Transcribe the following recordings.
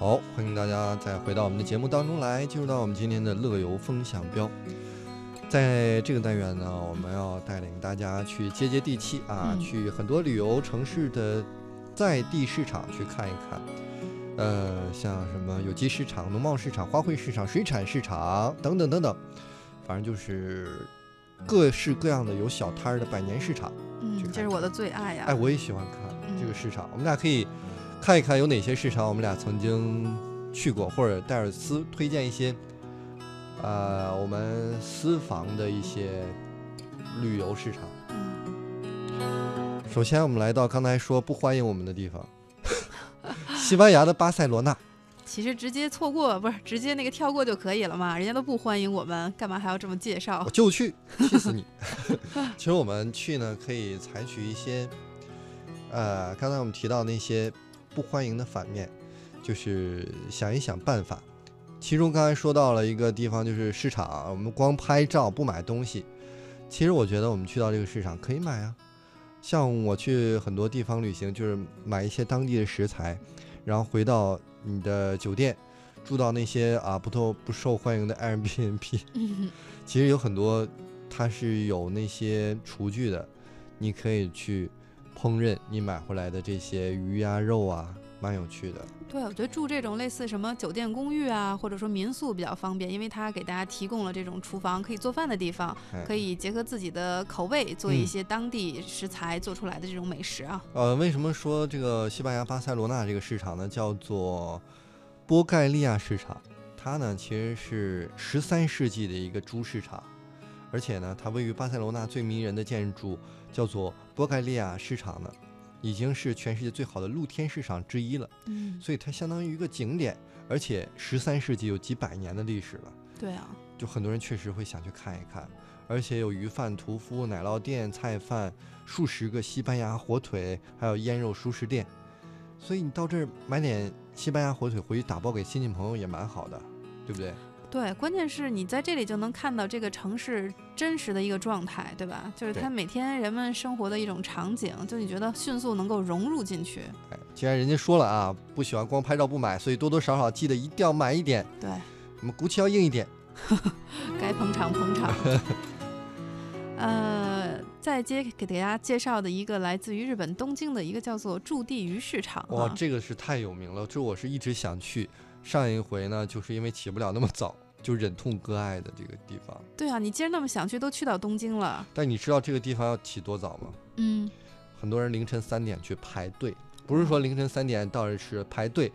好，欢迎大家再回到我们的节目当中来，进入到我们今天的乐游风向标。在这个单元呢，我们要带领大家去接接地气啊，嗯去很多旅游城市的在地市场去看一看。呃，像什么有机市场、农贸市场、花卉市场、水产市场等等等等，反正就是各式各样的有小摊儿的百年市场。嗯，这是我的最爱呀、哎，我也喜欢看这个嗯市场。我们俩可以看一看有哪些市场我们俩曾经去过，或者戴尔斯推荐一些，呃，我们私房的一些旅游市场。嗯，首先，我们来到刚才说不欢迎我们的地方，西班牙的巴塞罗那。其实直接错过不是直接那个跳过就可以了嘛，人家都不欢迎我们，干嘛还要这么介绍我？就去，气死你！其实我们去呢，可以采取一些，呃，刚才我们提到那些不欢迎的反面，就是想一想办法。其中刚才说到了一个地方，就是市场，我们光拍照不买东西。其实我觉得我们去到这个市场可以买啊，像我去很多地方旅行，就是买一些当地的食材，然后回到你的酒店，住到那些啊不受不受欢迎的 Airbnb。其实有很多它是有那些厨具的，你可以去烹饪你买回来的这些鱼呀、肉啊，蛮有趣的。对，我觉得住这种类似什么酒店公寓啊，或者说民宿比较方便，因为它给大家提供了这种厨房可以做饭的地方，哎可以结合自己的口味做一嗯些当地食材做出来的这种美食啊。呃，为什么说这个西班牙巴塞罗那这个市场呢，叫做波盖利亚市场？它呢其实是十三世纪的一个猪市场，而且呢，它位于巴塞罗那最迷人的建筑叫做波盖利亚市场呢，已经是全世界最好的露天市场之一了。嗯，所以它相当于一个景点，而且十三世纪有几百年的历史了，对啊，就很多人确实会想去看一看。而且有鱼贩、屠夫、奶酪店、菜贩，数十个西班牙火腿，还有腌肉熟食店。所以你到这儿买点西班牙火腿回去打包给亲戚朋友也蛮好的，对不对？对，关键是你在这里就能看到这个城市真实的一个状态，对吧？就是它每天人们生活的一种场景，就你觉得迅速能够融入进去。哎，既然人家说了啊，不喜欢光拍照不买，所以多多少少记得一定要买一点，对，我们骨气要硬一点。该捧场捧场。呃，再接给大家介绍的一个来自于日本东京的一个叫做驻地鱼市场哇，啊，这个是太有名了，这我是一直想去。上一回呢，就是因为起不了那么早，就忍痛割爱的这个地方。对啊，你既然那么想去，都去到东京了，但你知道这个地方要起多早吗？嗯，很多人凌晨三点去排队，不是说凌晨三点到这是排队，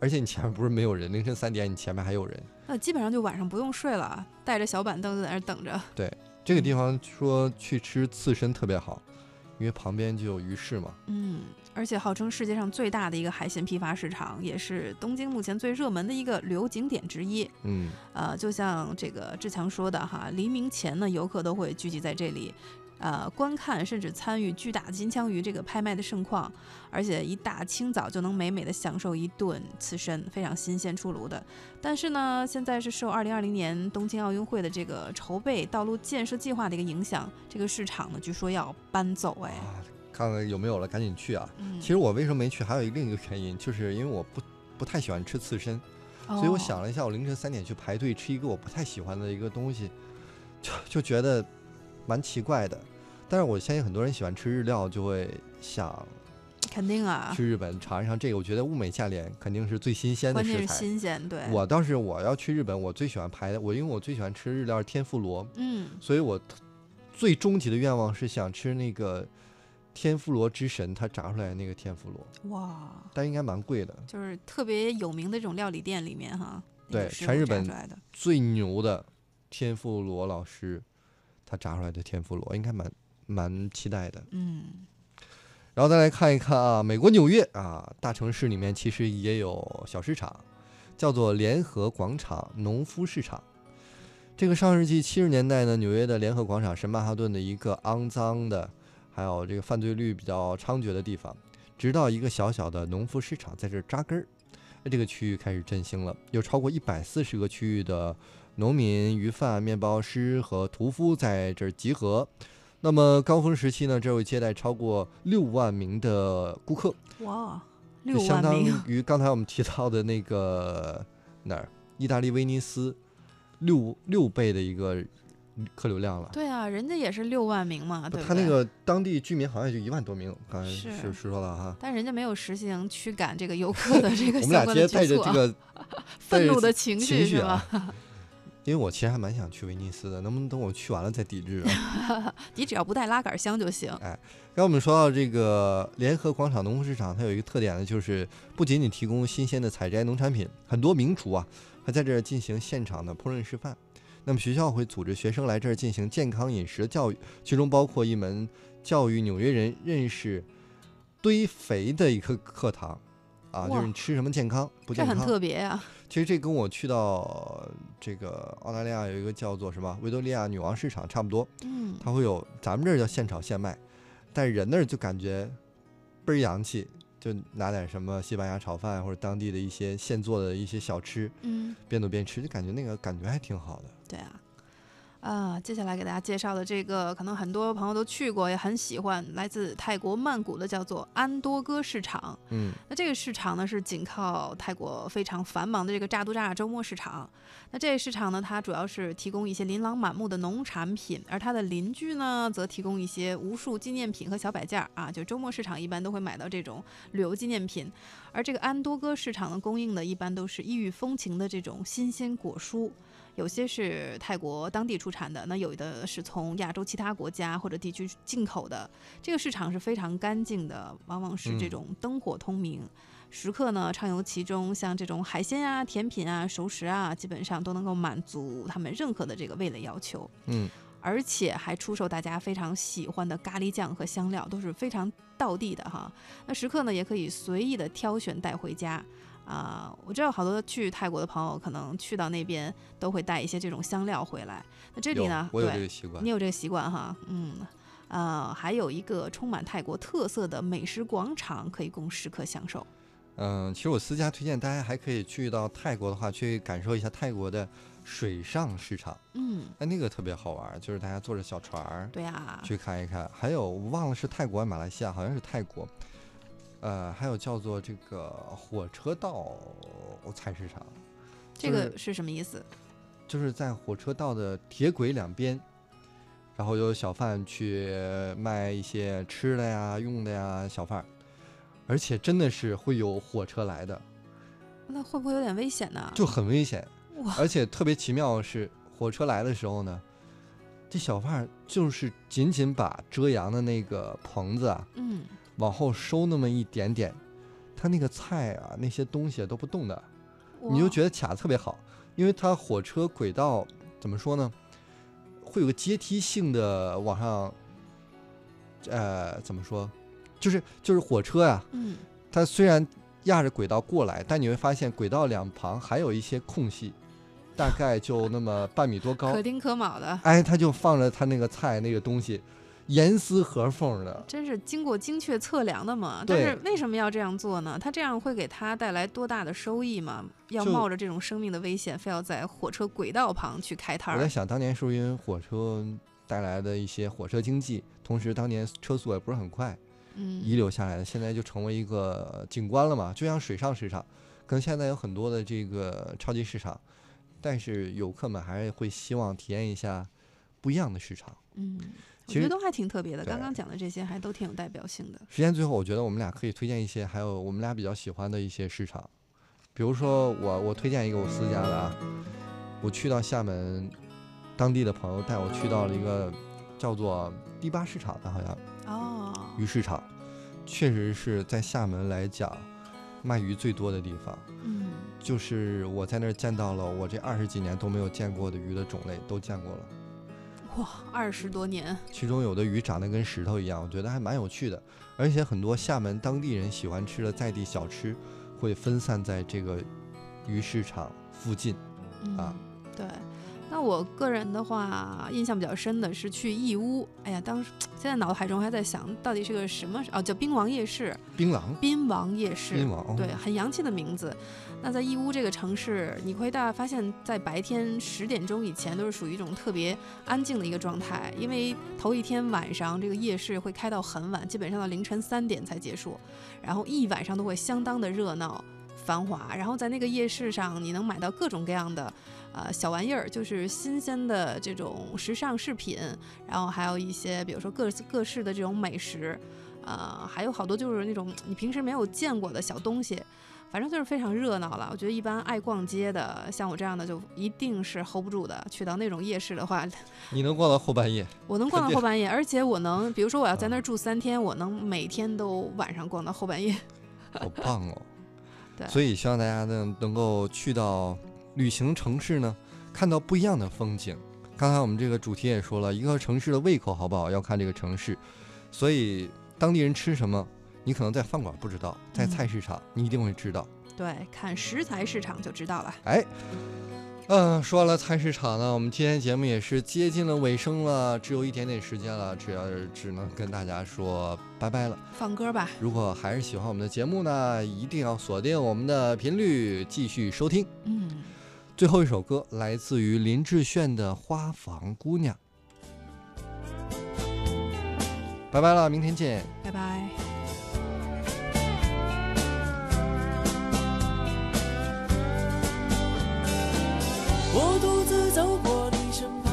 而且你前面不是没有人，凌晨三点你前面还有人。那基本上就晚上不用睡了，带着小板凳在那儿等着。对这个地方说去吃刺身特别好，因为旁边就有鱼市嘛。嗯，而且号称世界上最大的一个海鲜批发市场，也是东京目前最热门的一个旅游景点之一。嗯，呃，就像这个志强说的哈，黎明前呢，游客都会聚集在这里，呃，观看甚至参与巨大的金枪鱼这个拍卖的盛况，而且一大清早就能美美的享受一顿刺身，非常新鲜出炉的。但是呢，现在是受2020年东京奥运会的这个筹备道路建设计划的一个影响，这个市场呢，据说要搬走哎。啊，看看有没有了，赶紧去啊！嗯，其实我为什么没去，还有一个另一个原因，就是因为我不不太喜欢吃刺身，所以我哦想了一下，我凌晨三点去排队吃一个我不太喜欢的一个东西，就就觉得蛮奇怪的。但是我相信很多人喜欢吃日料，就会想肯定啊，去日本尝一尝这个。我觉得物美价廉，肯定是最新鲜的关键是食材。新鲜，对。我倒是我要去日本，我最喜欢排的，我因为我最喜欢吃日料是天妇罗，嗯，所以我最终极的愿望是想吃那个天妇罗之神他炸出来的那个天妇罗，哇，但应该蛮贵的。就是特别有名的这种料理店里面哈，对全日本最牛的天妇罗老师，他炸出来的天妇罗应该蛮蛮期待的。嗯，然后再来看一看啊，美国纽约啊，大城市里面其实也有小市场，叫做联合广场农夫市场。这个上世纪七十年代呢，纽约的联合广场是曼哈顿的一个肮脏的，还有这个犯罪率比较猖獗的地方。直到一个小小的农夫市场在这儿扎根儿，哎这个区域开始振兴了，有超过一百四十个区域的农民、鱼贩、面包师和屠夫在这儿集合。那么高峰时期呢，这会接待超过六万名的顾客。哇，六相当，于刚才我们提到的那个哪儿，意大利威尼斯六六倍的一个客流量了。对啊，人家也是六万名嘛，对不对？他那个当地居民好像也就一万多名，刚才是是是说了哈。但人家没有实行驱赶这个游客的这个我们俩直接带着这个 愤怒的情情绪绪是吧？啊，因为我其实还蛮想去威尼斯的，能不能等我去完了再抵制啊？你只要不带拉杆箱就行。哎刚我们说到这个联合广场农夫市场，它有一个特点呢，就是不仅仅提供新鲜的采摘农产品，很多名厨啊还在这儿进行现场的烹饪示范。那么学校会组织学生来这儿进行健康饮食的教育，其中包括一门教育纽约人认识堆肥的一个课堂。啊，就是你吃什么健康不这很健康？特别呀、其实这跟我去到这个澳大利亚有一个叫做什么维多利亚女王市场差不多，嗯，它会有咱们这儿叫现炒现卖，但人那儿就感觉倍儿洋气，就拿点什么西班牙炒饭或者当地的一些现做的一些小吃，嗯，边走边吃，就感觉那个感觉还挺好的。对啊。啊，接下来给大家介绍的这个，可能很多朋友都去过，也很喜欢，来自泰国曼谷的叫做安多哥市场。嗯那这个市场呢是紧靠泰国非常繁忙的这个扎都扎周末市场。那这个市场呢，它主要是提供一些琳琅满目的农产品，而它的邻居呢，则提供一些无数纪念品和小摆件儿啊。就周末市场一般都会买到这种旅游纪念品，而这个安多哥市场呢，供应的一般都是异域风情的这种新鲜果蔬。有些是泰国当地出产的，那有的是从亚洲其他国家或者地区进口的。这个市场是非常干净的，往往是这嗯种灯火通明。食客呢畅游其中，像这种海鲜啊、甜品啊、熟食啊，基本上都能够满足他们任何的这个味蕾要求，嗯，而且还出售大家非常喜欢的咖喱酱和香料，都是非常道地的哈。那食客呢也可以随意的挑选带回家。啊、我知道好多去泰国的朋友，可能去到那边都会带一些这种香料回来。那这里有呢，我有对这个习惯你。有这个习惯哈，嗯，呃，还有一个充满泰国特色的美食广场可以供食客享受。嗯，其实我私家推荐大家还可以去到泰国的话，去感受一下泰国的水上市场。嗯，哎，那个特别好玩儿，就是大家坐着小船儿对啊，去看一看。还有我忘了是泰国还是马来西亚，好像是泰国。呃，还有叫做这个火车道菜市场，这个是什么意思？就是在火车道的铁轨两边，然后有小贩去卖一些吃的呀、用的呀，小贩儿，而且真的是会有火车来的，那会不会有点危险呢？就很危险。而且特别奇妙的是，火车来的时候呢，这小贩就是仅仅把遮阳的那个棚子啊嗯，往后收那么一点点，它那个菜啊那些东西都不动的，你就觉得卡得特别好，因为它火车轨道怎么说呢，会有个阶梯性的往上，呃，怎么说，就是就是火车呀、嗯，它虽然压着轨道过来，但你会发现轨道两旁还有一些空隙，大概就那么半米多高。可，丁可卯的，哎，它就放着它那个菜那个东西，严丝合缝的，真是经过精确测量的嘛。但是为什么要这样做呢？他这样会给他带来多大的收益吗？要冒着这种生命的危险，非要在火车轨道旁去开摊儿？我在想，当年是不是因为火车带来的一些火车经济，同时当年车速也不是很快，嗯，遗留下来的，现在就成为一个景观了嘛，就像水上市场，可能现在有很多的这个超级市场，但是游客们还是会希望体验一下不一样的市场。嗯，我其实觉得都还挺特别的。刚刚讲的这些还都挺有代表性的。时间最后，我觉得我们俩可以推荐一些，还有我们俩比较喜欢的一些市场，比如说我我推荐一个我私家的啊，我去到厦门，当地的朋友带我去到了一个叫做第八市场的，好像哦，鱼市场，确实是在厦门来讲卖鱼最多的地方。嗯，就是我在那儿见到了我这二十几年都没有见过的鱼的种类，都见过了。哇，二十多年，其中有的鱼长得跟石头一样，我觉得还蛮有趣的。而且很多厦门当地人喜欢吃的在地小吃，会分散在这个鱼市场附近。嗯、啊对。那我个人的话，印象比较深的是去义乌。哎呀，当时现在脑海中还在想到底是个什么哦，叫滨王夜市。槟王夜市，槟榔，对，很洋气的名字。那在义乌这个城市，你会大家发现，在白天十点钟以前都是属于一种特别安静的一个状态，因为头一天晚上这个夜市会开到很晚，基本上到凌晨三点才结束，然后一晚上都会相当的热闹繁华。然后在那个夜市上，你能买到各种各样的呃小玩意儿，就是新鲜的这种时尚饰品，然后还有一些比如说各各式的这种美食，呃，还有好多就是那种你平时没有见过的小东西。反正就是非常热闹了。我觉得一般爱逛街的，像我这样的，就一定是 hold 不住的。去到那种夜市的话，你能逛到后半夜？我能逛到后半夜，而且我能，比如说我要在那儿住三天，我能每天都晚上逛到后半夜。好棒哦！对，所以希望大家呢能够去到旅行城市呢，看到不一样的风景。刚才我们这个主题也说了，一个城市的胃口好不好，要看这个城市。所以当地人吃什么？你可能在饭馆不知道，在菜市场你一定会知道。对，看食材市场就知道了。哎，嗯，说完了菜市场呢，我们今天节目也是接近了尾声了，只有一点点时间了，只要只能跟大家说拜拜了。放歌吧。如果还是喜欢我们的节目呢，一定要锁定我们的频率，继续收听。嗯。最后一首歌来自于林志炫的《花房姑娘》。拜拜了，明天见。拜拜。独自走过你身旁，